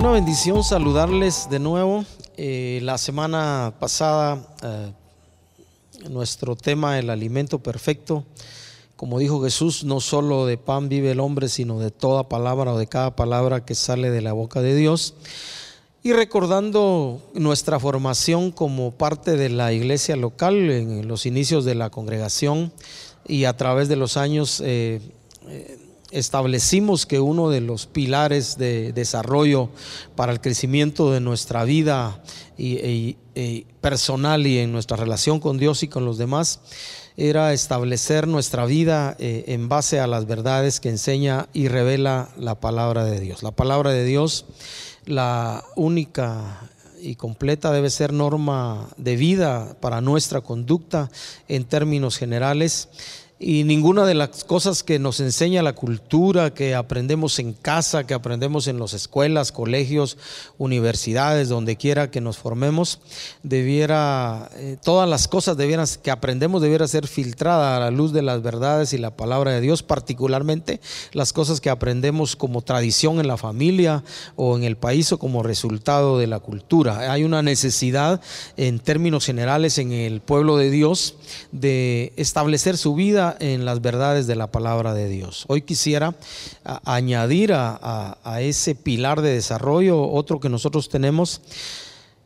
Una bendición saludarles de nuevo. Eh, la semana pasada eh, nuestro tema, el alimento perfecto. Como dijo Jesús, no solo de pan vive el hombre, sino de toda palabra o de cada palabra que sale de la boca de Dios. Y recordando nuestra formación como parte de la iglesia local en los inicios de la congregación y a través de los años eh, establecimos que uno de los pilares de desarrollo para el crecimiento de nuestra vida y, personal y en nuestra relación con Dios y con los demás era establecer nuestra vida eh, en base a las verdades que enseña y revela la palabra de Dios. La palabra de Dios la única y completa debe ser norma de vida para nuestra conducta en términos generales y ninguna de las cosas que nos enseña la cultura, que aprendemos en casa, que aprendemos en las escuelas, colegios, universidades, donde quiera que nos formemos, debiera, eh, todas las cosas debieran, que aprendemos debiera ser filtrada a la luz de las verdades y la palabra de Dios, particularmente las cosas que aprendemos como tradición en la familia o en el país o como resultado de la cultura. Hay una necesidad en términos generales en el pueblo de Dios de establecer su vida en las verdades de la palabra de Dios. Hoy quisiera añadir a, a ese pilar de desarrollo otro que nosotros tenemos.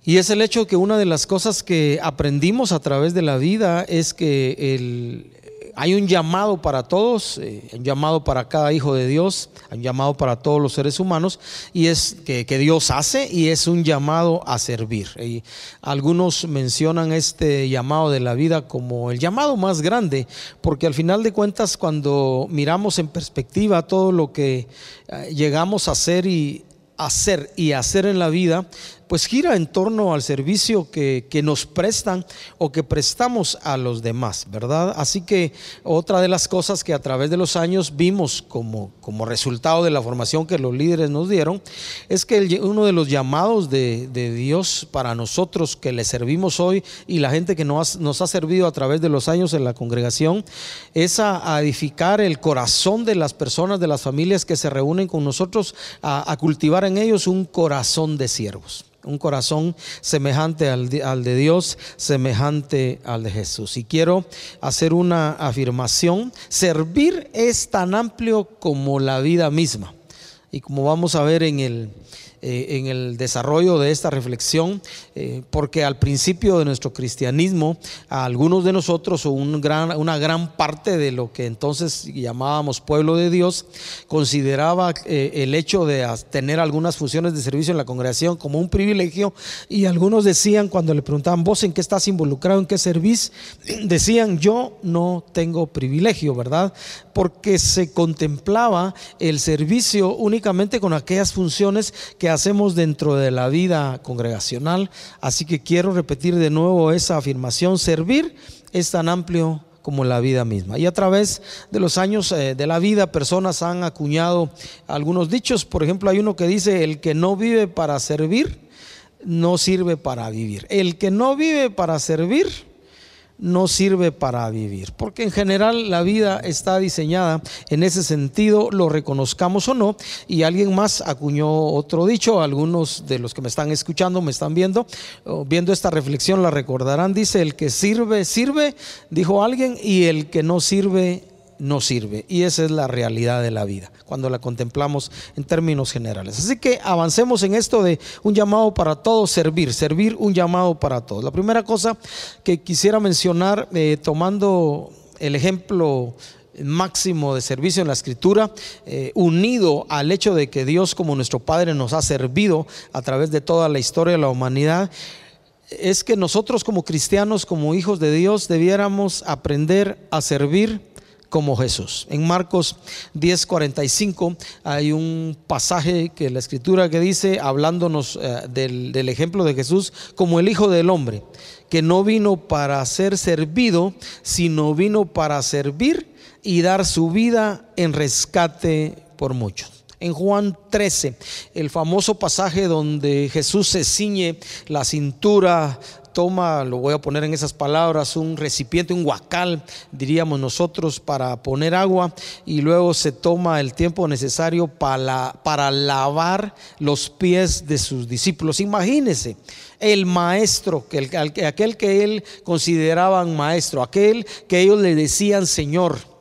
Y es el hecho que una de las cosas que aprendimos a través de la vida es que el, hay un llamado para todos, eh, un llamado para cada hijo de Dios, un llamado para todos los seres humanos, y es que, Dios hace y es un llamado a servir. Y algunos mencionan este llamado de la vida como el llamado más grande, porque al final de cuentas cuando miramos en perspectiva todo lo que eh, llegamos a hacer y hacer y hacer en la vida, pues gira en torno al servicio que, nos prestan o que prestamos a los demás, ¿verdad? Así que otra de las cosas que a través de los años vimos como, como resultado de la formación que los líderes nos dieron, es que uno de los llamados de, Dios para nosotros que le servimos hoy y la gente que nos, nos ha servido a través de los años en la congregación, es a, edificar el corazón de las personas, de las familias que se reúnen con nosotros, a cultivar en ellos un corazón de siervos un corazón semejante al de, Dios, semejante al de Jesús. Y quiero hacer una afirmación, servir es tan amplio como la vida misma. Y como vamos a ver en el, eh, en el desarrollo de esta reflexión, eh, porque al principio de nuestro cristianismo, algunos de nosotros, un gran, una gran parte de lo que entonces llamábamos pueblo de Dios, consideraba eh, el hecho de tener algunas funciones de servicio en la congregación como un privilegio, y algunos decían, cuando le preguntaban, vos en qué estás involucrado, en qué servís, decían, yo no tengo privilegio, ¿verdad? Porque se contemplaba el servicio únicamente con aquellas funciones que hacemos dentro de la vida congregacional. Así que quiero repetir de nuevo esa afirmación. Servir es tan amplio como la vida misma. Y a través de los años eh, de la vida, personas han acuñado algunos dichos. Por ejemplo, hay uno que dice, el que no vive para servir, no sirve para vivir. El que no vive para servir, no sirve para vivir. Porque en general la vida está diseñada en ese sentido, lo reconozcamos o no. Y alguien más acuñó otro dicho, algunos de los que me están escuchando, me están viendo, viendo esta reflexión la recordarán. Dice, el que sirve, sirve, dijo alguien, y el que no sirve, no sirve. Y esa es la realidad de la vida, cuando la contemplamos en términos generales. Así que avancemos en esto de un llamado para todos, servir, servir un llamado para todos. La primera cosa que quisiera mencionar, eh, tomando el ejemplo máximo de servicio en la escritura, eh, unido al hecho de que Dios como nuestro Padre nos ha servido a través de toda la historia de la humanidad, es que nosotros como cristianos, como hijos de Dios, debiéramos aprender a servir como Jesús. En Marcos 10:45 hay un pasaje que la escritura que dice, hablándonos eh, del, del ejemplo de Jesús como el Hijo del Hombre, que no vino para ser servido, sino vino para servir y dar su vida en rescate por muchos en Juan 13, el famoso pasaje donde Jesús se ciñe la cintura toma, lo voy a poner en esas palabras, un recipiente, un huacal, diríamos nosotros, para poner agua y luego se toma el tiempo necesario para, para lavar los pies de sus discípulos. Imagínense, el maestro, que aquel que él consideraban maestro, aquel que ellos le decían Señor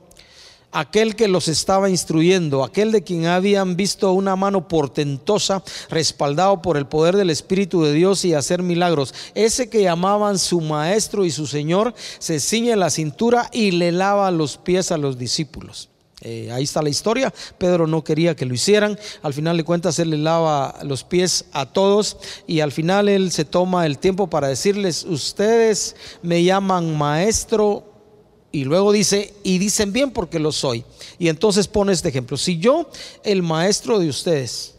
aquel que los estaba instruyendo, aquel de quien habían visto una mano portentosa respaldado por el poder del Espíritu de Dios y hacer milagros. Ese que llamaban su maestro y su Señor, se ciñe la cintura y le lava los pies a los discípulos. Eh, ahí está la historia. Pedro no quería que lo hicieran. Al final de cuentas, él le lava los pies a todos y al final él se toma el tiempo para decirles, ustedes me llaman maestro y luego dice, y dicen bien porque lo soy. Y entonces pone este ejemplo. Si yo, el maestro de ustedes,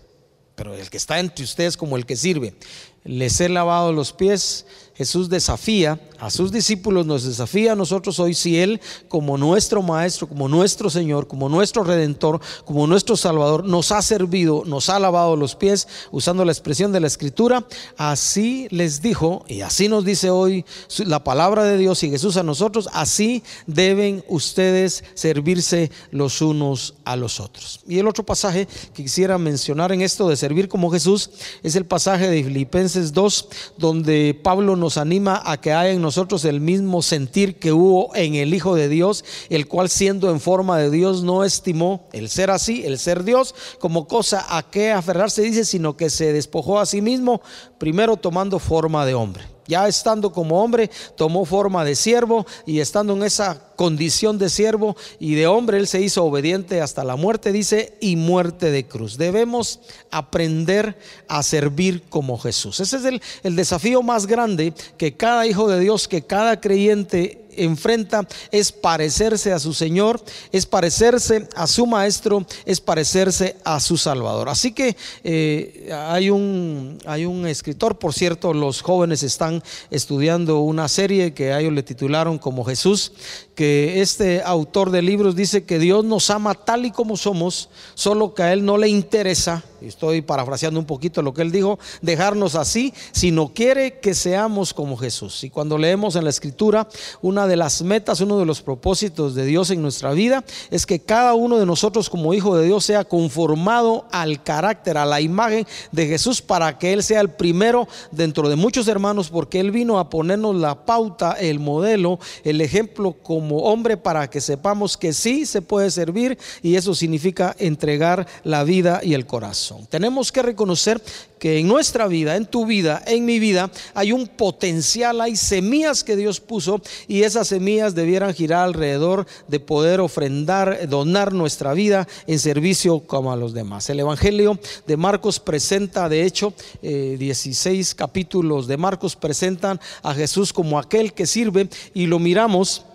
pero el que está entre ustedes como el que sirve, les he lavado los pies, Jesús desafía a sus discípulos, nos desafía a nosotros hoy si Él como nuestro Maestro, como nuestro Señor, como nuestro Redentor, como nuestro Salvador, nos ha servido, nos ha lavado los pies, usando la expresión de la Escritura, así les dijo, y así nos dice hoy la palabra de Dios y Jesús a nosotros, así deben ustedes servirse los unos a los otros. Y el otro pasaje que quisiera mencionar en esto de servir como Jesús es el pasaje de Filipenses 2, donde Pablo nos anima a que haya en nosotros el mismo sentir que hubo en el Hijo de Dios, el cual siendo en forma de Dios no estimó el ser así, el ser Dios, como cosa a que aferrarse, dice, sino que se despojó a sí mismo, primero tomando forma de hombre ya estando como hombre, tomó forma de siervo y estando en esa condición de siervo y de hombre, él se hizo obediente hasta la muerte, dice, y muerte de cruz. Debemos aprender a servir como Jesús. Ese es el, el desafío más grande que cada hijo de Dios, que cada creyente enfrenta es parecerse a su Señor, es parecerse a su Maestro, es parecerse a su Salvador. Así que eh, hay, un, hay un escritor, por cierto, los jóvenes están estudiando una serie que a ellos le titularon como Jesús, que este autor de libros dice que Dios nos ama tal y como somos, solo que a Él no le interesa, estoy parafraseando un poquito lo que Él dijo, dejarnos así, sino quiere que seamos como Jesús. Y cuando leemos en la Escritura, una de las metas, uno de los propósitos de Dios en nuestra vida es que cada uno de nosotros como hijo de Dios sea conformado al carácter, a la imagen de Jesús para que Él sea el primero dentro de muchos hermanos, porque Él vino a ponernos la pauta, el modelo, el ejemplo como como hombre para que sepamos que sí se puede servir y eso significa entregar la vida y el corazón. Tenemos que reconocer que en nuestra vida, en tu vida, en mi vida, hay un potencial, hay semillas que Dios puso y esas semillas debieran girar alrededor de poder ofrendar, donar nuestra vida en servicio como a los demás. El Evangelio de Marcos presenta, de hecho, 16 eh, capítulos de Marcos presentan a Jesús como aquel que sirve y lo miramos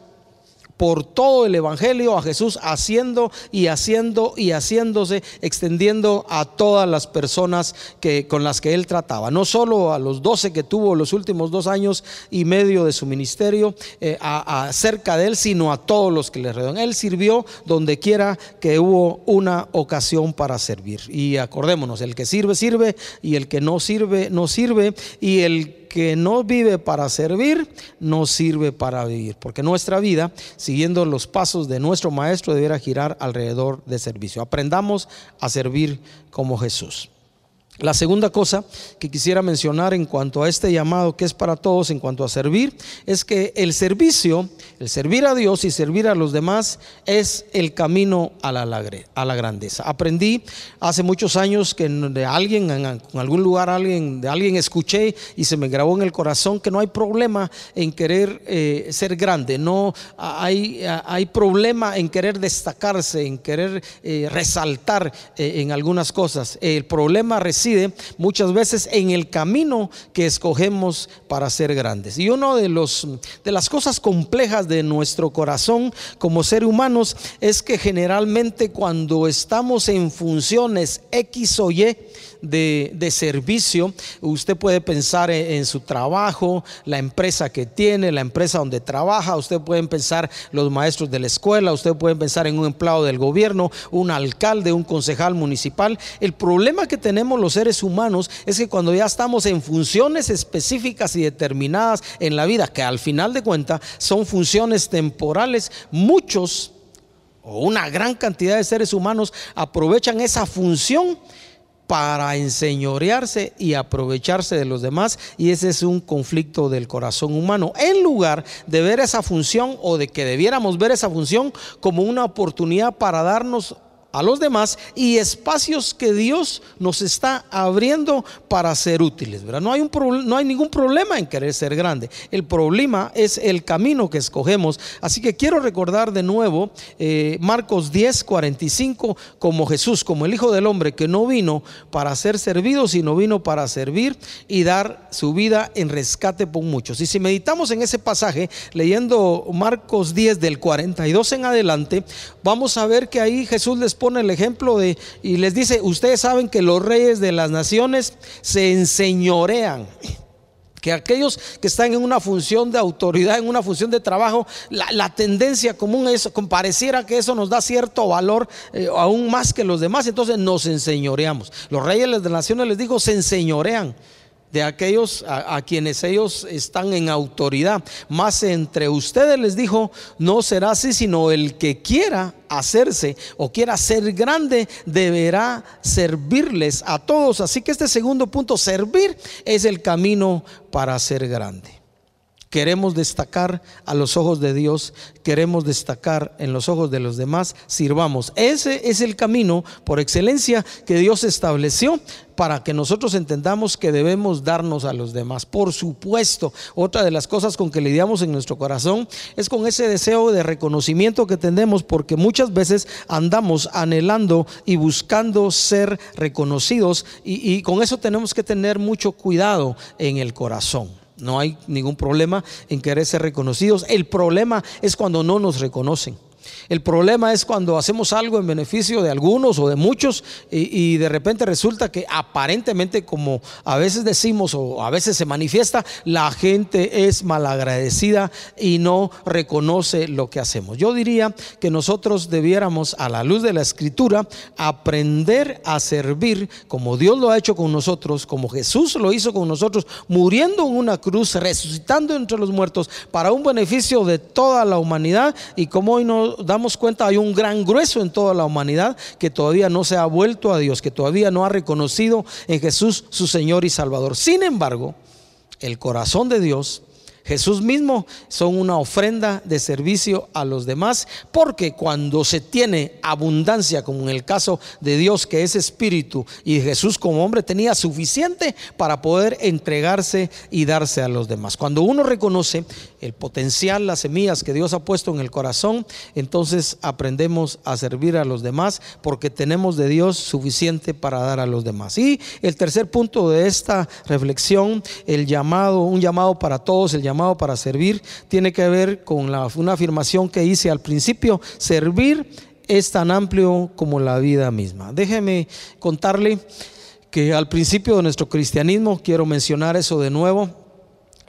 por todo el Evangelio a Jesús haciendo y haciendo y haciéndose, extendiendo a todas las personas que, con las que él trataba. No solo a los doce que tuvo los últimos dos años y medio de su ministerio eh, a, cerca de él, sino a todos los que le rodean. Él sirvió donde quiera que hubo una ocasión para servir. Y acordémonos, el que sirve, sirve, y el que no sirve, no sirve, y el que no vive para servir, no sirve para vivir. Porque nuestra vida, siguiendo los pasos de nuestro Maestro, debiera girar alrededor de servicio. Aprendamos a servir como Jesús. La segunda cosa que quisiera mencionar en cuanto a este llamado que es para todos, en cuanto a servir, es que el servicio, el servir a Dios y servir a los demás es el camino a la, a la grandeza. Aprendí hace muchos años que de alguien, en algún lugar, alguien, de alguien escuché y se me grabó en el corazón que no hay problema en querer eh, ser grande, no hay, hay problema en querer destacarse, en querer eh, resaltar eh, en algunas cosas. El problema reside muchas veces en el camino que escogemos para ser grandes. Y uno de de las cosas complejas de nuestro corazón como ser humanos es que generalmente cuando estamos en funciones X o Y de, servicio. Usted puede pensar en, su trabajo, la empresa que tiene, la empresa donde trabaja. Usted puede pensar los maestros de la escuela. Usted puede pensar en un empleado del gobierno, un alcalde, un concejal municipal. El problema que tenemos los seres humanos es que cuando ya estamos en funciones específicas y determinadas en la vida, que al final de cuentas son funciones temporales, muchos o una gran cantidad de seres humanos aprovechan esa función para enseñorearse y aprovecharse de los demás y ese es un conflicto del corazón humano. En lugar de ver esa función o de que debiéramos ver esa función como una oportunidad para darnos a los demás y espacios que Dios nos está abriendo para ser útiles. ¿verdad? No, hay un no hay ningún problema en querer ser grande. El problema es el camino que escogemos. Así que quiero recordar de nuevo eh, Marcos 10, 45, como Jesús, como el Hijo del Hombre, que no vino para ser servido, sino vino para servir y dar su vida en rescate por muchos. Y si meditamos en ese pasaje, leyendo Marcos 10 del 42 en adelante, vamos a ver que ahí Jesús les pone el ejemplo de, y les dice, ustedes saben que los reyes de las naciones se enseñorean que aquellos que están en una función de autoridad, en una función de trabajo, la, tendencia común es, pareciera que eso nos da cierto valor eh, aún más que los demás, entonces nos enseñoreamos. Los reyes de las naciones les digo, se enseñorean de aquellos a, quienes ellos están en autoridad. Más entre ustedes les dijo, no será así, sino el que quiera hacerse o quiera ser grande, deberá servirles a todos. Así que este segundo punto, servir, es el camino para ser grande. Queremos destacar a los ojos de Dios, queremos destacar en los ojos de los demás, sirvamos. Ese es el camino por excelencia que Dios estableció para que nosotros entendamos que debemos darnos a los demás. Por supuesto, otra de las cosas con que lidiamos en nuestro corazón es con ese deseo de reconocimiento que tenemos porque muchas veces andamos anhelando y buscando ser reconocidos y, y con eso tenemos que tener mucho cuidado en el corazón. No hay ningún problema en querer ser reconocidos. El problema es cuando no nos reconocen. El problema es cuando hacemos algo en beneficio de algunos o de muchos y, de repente resulta que aparentemente, como a veces decimos o a veces se manifiesta, la gente es malagradecida y no reconoce lo que hacemos. Yo diría que nosotros debiéramos, a la luz de la escritura, aprender a servir como Dios lo ha hecho con nosotros, como Jesús lo hizo con nosotros, muriendo en una cruz, resucitando entre los muertos para un beneficio de toda la humanidad y como hoy nos damos cuenta, hay un gran grueso en toda la humanidad que todavía no se ha vuelto a Dios, que todavía no ha reconocido en Jesús su Señor y Salvador. Sin embargo, el corazón de Dios Jesús mismo son una ofrenda de servicio a los demás, porque cuando se tiene abundancia, como en el caso de Dios que es espíritu, y Jesús como hombre tenía suficiente para poder entregarse y darse a los demás. Cuando uno reconoce el potencial, las semillas que Dios ha puesto en el corazón, entonces aprendemos a servir a los demás, porque tenemos de Dios suficiente para dar a los demás. Y el tercer punto de esta reflexión, el llamado, un llamado para todos, el llamado para servir tiene que ver con la, una afirmación que hice al principio, servir es tan amplio como la vida misma. Déjeme contarle que al principio de nuestro cristianismo, quiero mencionar eso de nuevo,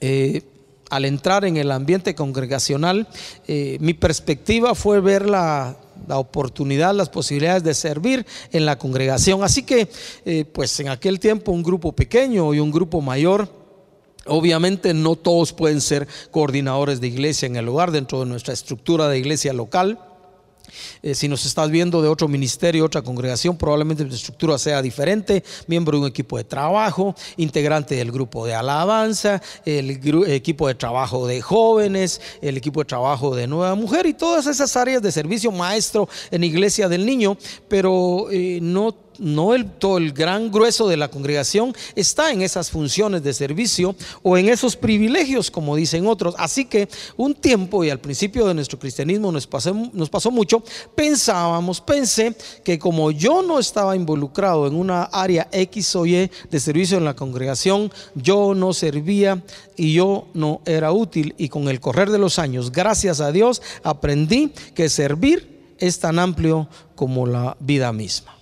eh, al entrar en el ambiente congregacional, eh, mi perspectiva fue ver la, oportunidad, las posibilidades de servir en la congregación. Así que, eh, pues en aquel tiempo un grupo pequeño y un grupo mayor, Obviamente no todos pueden ser coordinadores de iglesia en el lugar dentro de nuestra estructura de iglesia local. Eh, si nos estás viendo de otro ministerio, otra congregación, probablemente tu estructura sea diferente, miembro de un equipo de trabajo, integrante del grupo de alabanza, el equipo de trabajo de jóvenes, el equipo de trabajo de nueva mujer y todas esas áreas de servicio maestro en iglesia del niño, pero eh, no no el, todo el gran grueso de la congregación está en esas funciones de servicio o en esos privilegios, como dicen otros. Así que un tiempo, y al principio de nuestro cristianismo nos pasó, nos pasó mucho, pensábamos, pensé que como yo no estaba involucrado en una área X o Y de servicio en la congregación, yo no servía y yo no era útil. Y con el correr de los años, gracias a Dios, aprendí que servir es tan amplio como la vida misma.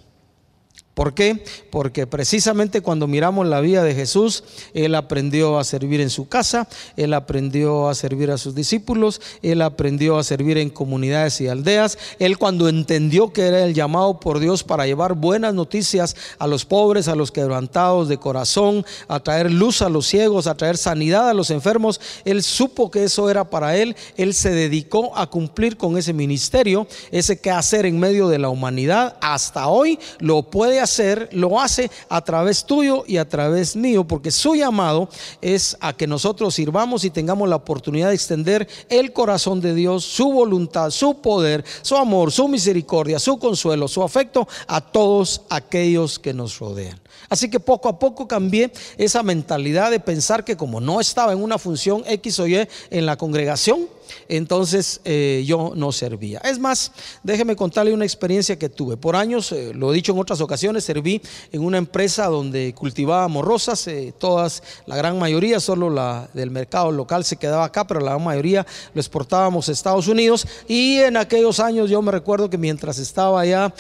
¿Por qué? Porque precisamente cuando miramos la vida de Jesús, Él aprendió a servir en su casa, Él aprendió a servir a sus discípulos, Él aprendió a servir en comunidades y aldeas. Él cuando entendió que era el llamado por Dios para llevar buenas noticias a los pobres, a los quebrantados de corazón, a traer luz a los ciegos, a traer sanidad a los enfermos, Él supo que eso era para Él. Él se dedicó a cumplir con ese ministerio, ese que hacer en medio de la humanidad. Hasta hoy lo puede hacer, lo hace a través tuyo y a través mío, porque su llamado es a que nosotros sirvamos y tengamos la oportunidad de extender el corazón de Dios, su voluntad, su poder, su amor, su misericordia, su consuelo, su afecto a todos aquellos que nos rodean. Así que poco a poco cambié esa mentalidad de pensar que como no estaba en una función X o Y en la congregación, entonces eh, yo no servía. Es más, déjeme contarle una experiencia que tuve. Por años, eh, lo he dicho en otras ocasiones, serví en una empresa donde cultivábamos rosas, eh, todas, la gran mayoría, solo la del mercado local se quedaba acá, pero la gran mayoría lo exportábamos a Estados Unidos. Y en aquellos años yo me recuerdo que mientras estaba allá,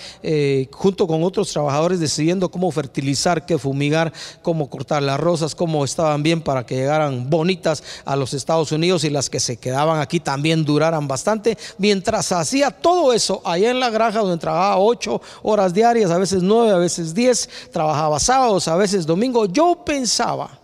junto con otros trabajadores, decidiendo cómo fertilizar, qué fumigar, cómo cortar las rosas, cómo estaban bien para que llegaran bonitas a los Estados Unidos y las que se quedaban aquí también duraran bastante. Mientras hacía todo eso allá en la granja donde trabajaba ocho horas diarias, a veces nueve, a veces diez, trabajaba sábados, a veces domingo, yo pensaba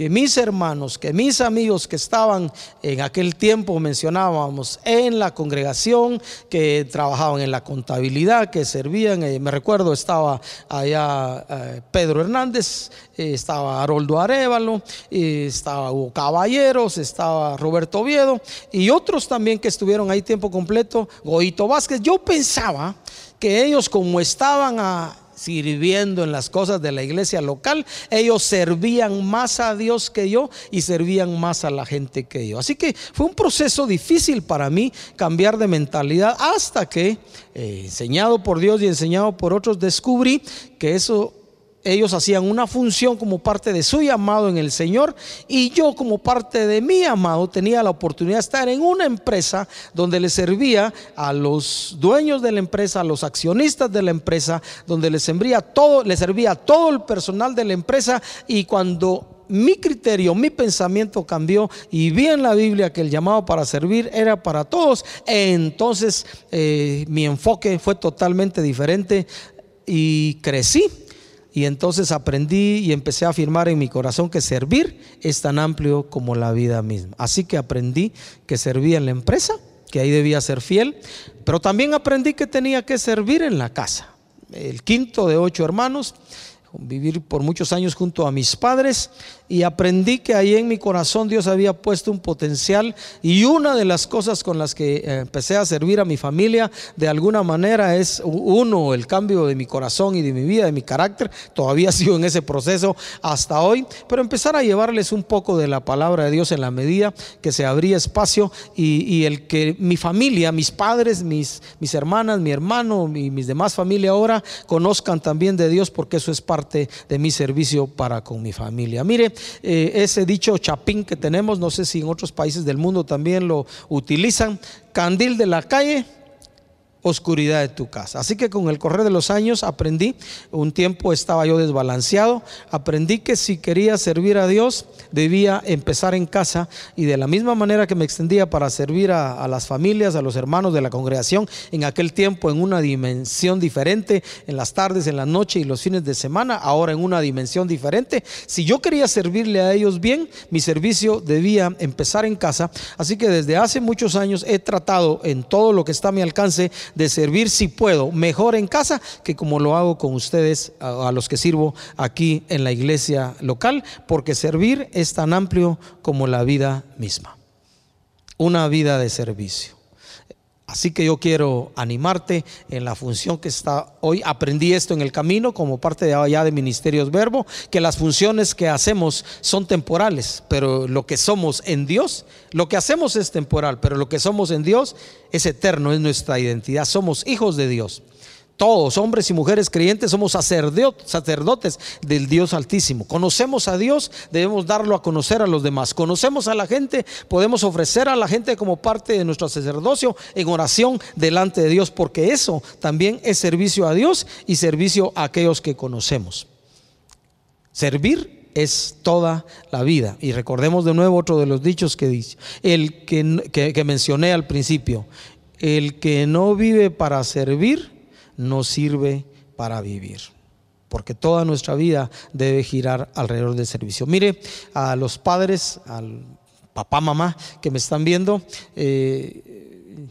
que mis hermanos, que mis amigos que estaban en aquel tiempo, mencionábamos, en la congregación, que trabajaban en la contabilidad, que servían, eh, me recuerdo estaba allá eh, Pedro Hernández, eh, estaba Haroldo Arevalo, estaba Hugo Caballeros, estaba Roberto Oviedo y otros también que estuvieron ahí tiempo completo, Goito Vázquez. Yo pensaba que ellos como estaban a, sirviendo en las cosas de la iglesia local, ellos servían más a Dios que yo y servían más a la gente que yo. Así que fue un proceso difícil para mí cambiar de mentalidad hasta que, eh, enseñado por Dios y enseñado por otros, descubrí que eso ellos hacían una función como parte de su llamado en el Señor y yo como parte de mi llamado tenía la oportunidad de estar en una empresa donde le servía a los dueños de la empresa, a los accionistas de la empresa, donde les servía todo, servía a todo el personal de la empresa y cuando mi criterio, mi pensamiento cambió y vi en la Biblia que el llamado para servir era para todos, entonces eh, mi enfoque fue totalmente diferente y crecí y entonces aprendí y empecé a afirmar en mi corazón que servir es tan amplio como la vida misma. Así que aprendí que servía en la empresa, que ahí debía ser fiel, pero también aprendí que tenía que servir en la casa. El quinto de ocho hermanos, vivir por muchos años junto a mis padres y aprendí que ahí en mi corazón Dios había puesto un potencial y una de las cosas con las que eh, empecé a servir a mi familia de alguna manera es uno, el cambio de mi corazón y de mi vida, de mi carácter, todavía sigo en ese proceso hasta hoy, pero empezar a llevarles un poco de la palabra de Dios en la medida que se abría espacio y, el que mi familia, mis padres, mis, mis hermanas, mi hermano y mis demás familia ahora conozcan también de Dios porque eso es parte de mi servicio para con mi familia. Mire, eh, ese dicho chapín que tenemos, no sé si en otros países del mundo también lo utilizan, candil de la calle oscuridad de tu casa. Así que con el correr de los años aprendí, un tiempo estaba yo desbalanceado, aprendí que si quería servir a Dios debía empezar en casa y de la misma manera que me extendía para servir a, las familias, a los hermanos de la congregación, en aquel tiempo en una dimensión diferente, en las tardes, en la noche y los fines de semana, ahora en una dimensión diferente. Si yo quería servirle a ellos bien, mi servicio debía empezar en casa. Así que desde hace muchos años he tratado en todo lo que está a mi alcance de servir si puedo, mejor en casa que como lo hago con ustedes, a, los que sirvo aquí en la iglesia local, porque servir es tan amplio como la vida misma. Una vida de servicio. Así que yo quiero animarte en la función que está hoy. Aprendí esto en el camino como parte de allá de Ministerios Verbo, que las funciones que hacemos son temporales, pero lo que somos en Dios, lo que hacemos es temporal, pero lo que somos en Dios es eterno, es nuestra identidad. Somos hijos de Dios. Todos, hombres y mujeres creyentes, somos sacerdotes del Dios Altísimo. Conocemos a Dios, debemos darlo a conocer a los demás. Conocemos a la gente, podemos ofrecer a la gente como parte de nuestro sacerdocio en oración delante de Dios, porque eso también es servicio a Dios y servicio a aquellos que conocemos. Servir es toda la vida. Y recordemos de nuevo otro de los dichos que dice, el que, que mencioné al principio, el que no vive para servir, no sirve para vivir. Porque toda nuestra vida debe girar alrededor del servicio. Mire a los padres, al papá, mamá que me están viendo. Eh,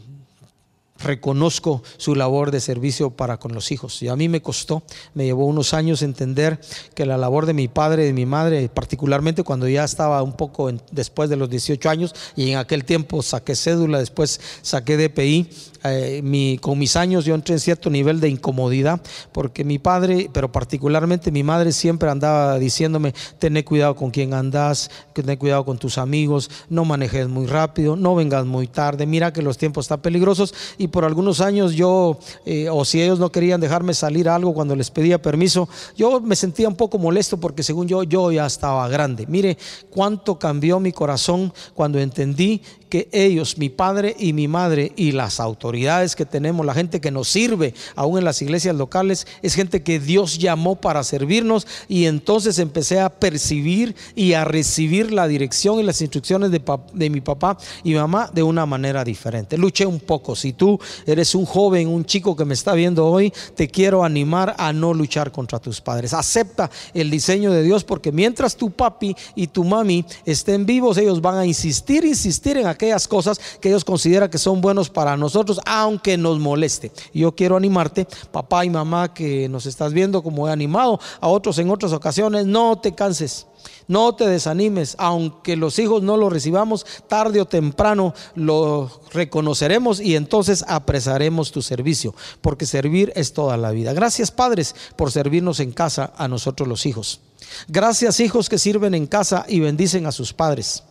reconozco su labor de servicio para con los hijos. Y a mí me costó, me llevó unos años entender que la labor de mi padre y de mi madre, particularmente cuando ya estaba un poco después de los 18 años y en aquel tiempo saqué cédula, después saqué DPI, eh, con mis años yo entré en cierto nivel de incomodidad porque mi padre, pero particularmente mi madre siempre andaba diciéndome, ten cuidado con quién andas, ten cuidado con tus amigos, no manejes muy rápido, no vengas muy tarde, mira que los tiempos están peligrosos y por algunos años yo, eh, o si ellos no querían dejarme salir algo cuando les pedía permiso, yo me sentía un poco molesto porque según yo, yo ya estaba grande. Mire cuánto cambió mi corazón cuando entendí que ellos, mi padre y mi madre y las autoridades que tenemos, la gente que nos sirve aún en las iglesias locales, es gente que Dios llamó para servirnos y entonces empecé a percibir y a recibir la dirección y las instrucciones de, de mi papá y mamá de una manera diferente. Luché un poco. Si tú eres un joven, un chico que me está viendo hoy, te quiero animar a no luchar contra tus padres. Acepta el diseño de Dios porque mientras tu papi y tu mami estén vivos, ellos van a insistir, insistir en aquellas cosas que ellos consideran que son buenos para nosotros, aunque nos moleste. Yo quiero animarte, papá y mamá que nos estás viendo, como he animado a otros en otras ocasiones, no te canses. No te desanimes, aunque los hijos no lo recibamos, tarde o temprano lo reconoceremos y entonces apresaremos tu servicio, porque servir es toda la vida. Gracias padres por servirnos en casa a nosotros los hijos. Gracias hijos que sirven en casa y bendicen a sus padres.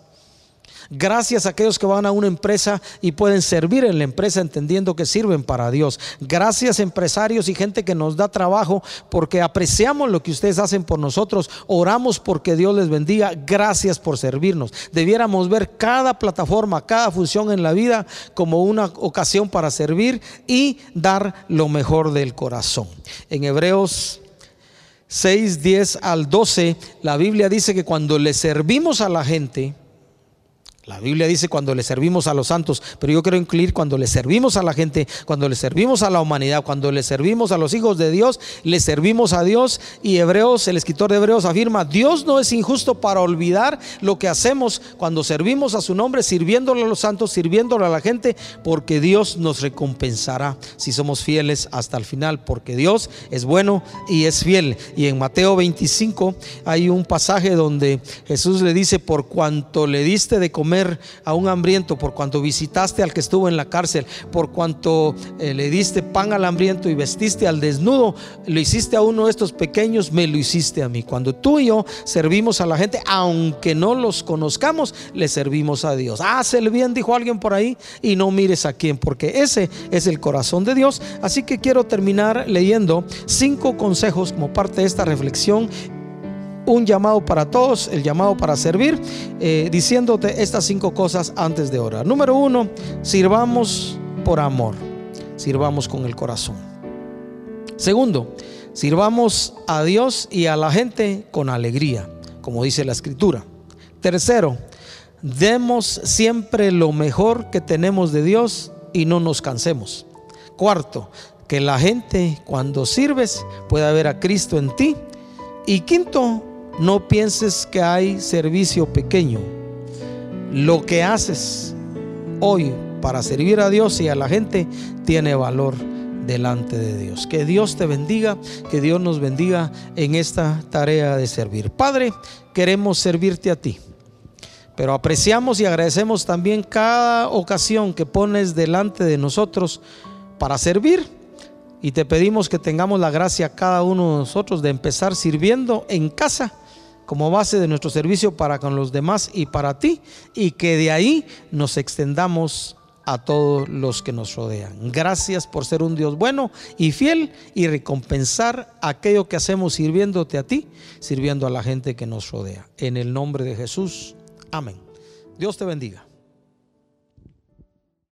Gracias a aquellos que van a una empresa y pueden servir en la empresa entendiendo que sirven para Dios. Gracias empresarios y gente que nos da trabajo porque apreciamos lo que ustedes hacen por nosotros. Oramos porque Dios les bendiga. Gracias por servirnos. Debiéramos ver cada plataforma, cada función en la vida como una ocasión para servir y dar lo mejor del corazón. En Hebreos 6, 10 al 12, la Biblia dice que cuando le servimos a la gente, la Biblia dice cuando le servimos a los santos, pero yo quiero incluir cuando le servimos a la gente, cuando le servimos a la humanidad, cuando le servimos a los hijos de Dios, le servimos a Dios. Y Hebreos, el escritor de Hebreos afirma, Dios no es injusto para olvidar lo que hacemos cuando servimos a su nombre, sirviéndole a los santos, sirviéndole a la gente, porque Dios nos recompensará si somos fieles hasta el final, porque Dios es bueno y es fiel. Y en Mateo 25 hay un pasaje donde Jesús le dice, por cuanto le diste de a un hambriento, por cuanto visitaste al que estuvo en la cárcel, por cuanto eh, le diste pan al hambriento y vestiste al desnudo, lo hiciste a uno de estos pequeños, me lo hiciste a mí. Cuando tú y yo servimos a la gente, aunque no los conozcamos, le servimos a Dios. Haz el bien, dijo alguien por ahí, y no mires a quién, porque ese es el corazón de Dios. Así que quiero terminar leyendo cinco consejos como parte de esta reflexión un llamado para todos, el llamado para servir, eh, diciéndote estas cinco cosas antes de orar. Número uno, sirvamos por amor, sirvamos con el corazón. Segundo, sirvamos a Dios y a la gente con alegría, como dice la escritura. Tercero, demos siempre lo mejor que tenemos de Dios y no nos cansemos. Cuarto, que la gente cuando sirves pueda ver a Cristo en ti. Y quinto, no pienses que hay servicio pequeño. Lo que haces hoy para servir a Dios y a la gente tiene valor delante de Dios. Que Dios te bendiga, que Dios nos bendiga en esta tarea de servir. Padre, queremos servirte a ti, pero apreciamos y agradecemos también cada ocasión que pones delante de nosotros para servir. Y te pedimos que tengamos la gracia cada uno de nosotros de empezar sirviendo en casa como base de nuestro servicio para con los demás y para ti, y que de ahí nos extendamos a todos los que nos rodean. Gracias por ser un Dios bueno y fiel y recompensar aquello que hacemos sirviéndote a ti, sirviendo a la gente que nos rodea. En el nombre de Jesús. Amén. Dios te bendiga.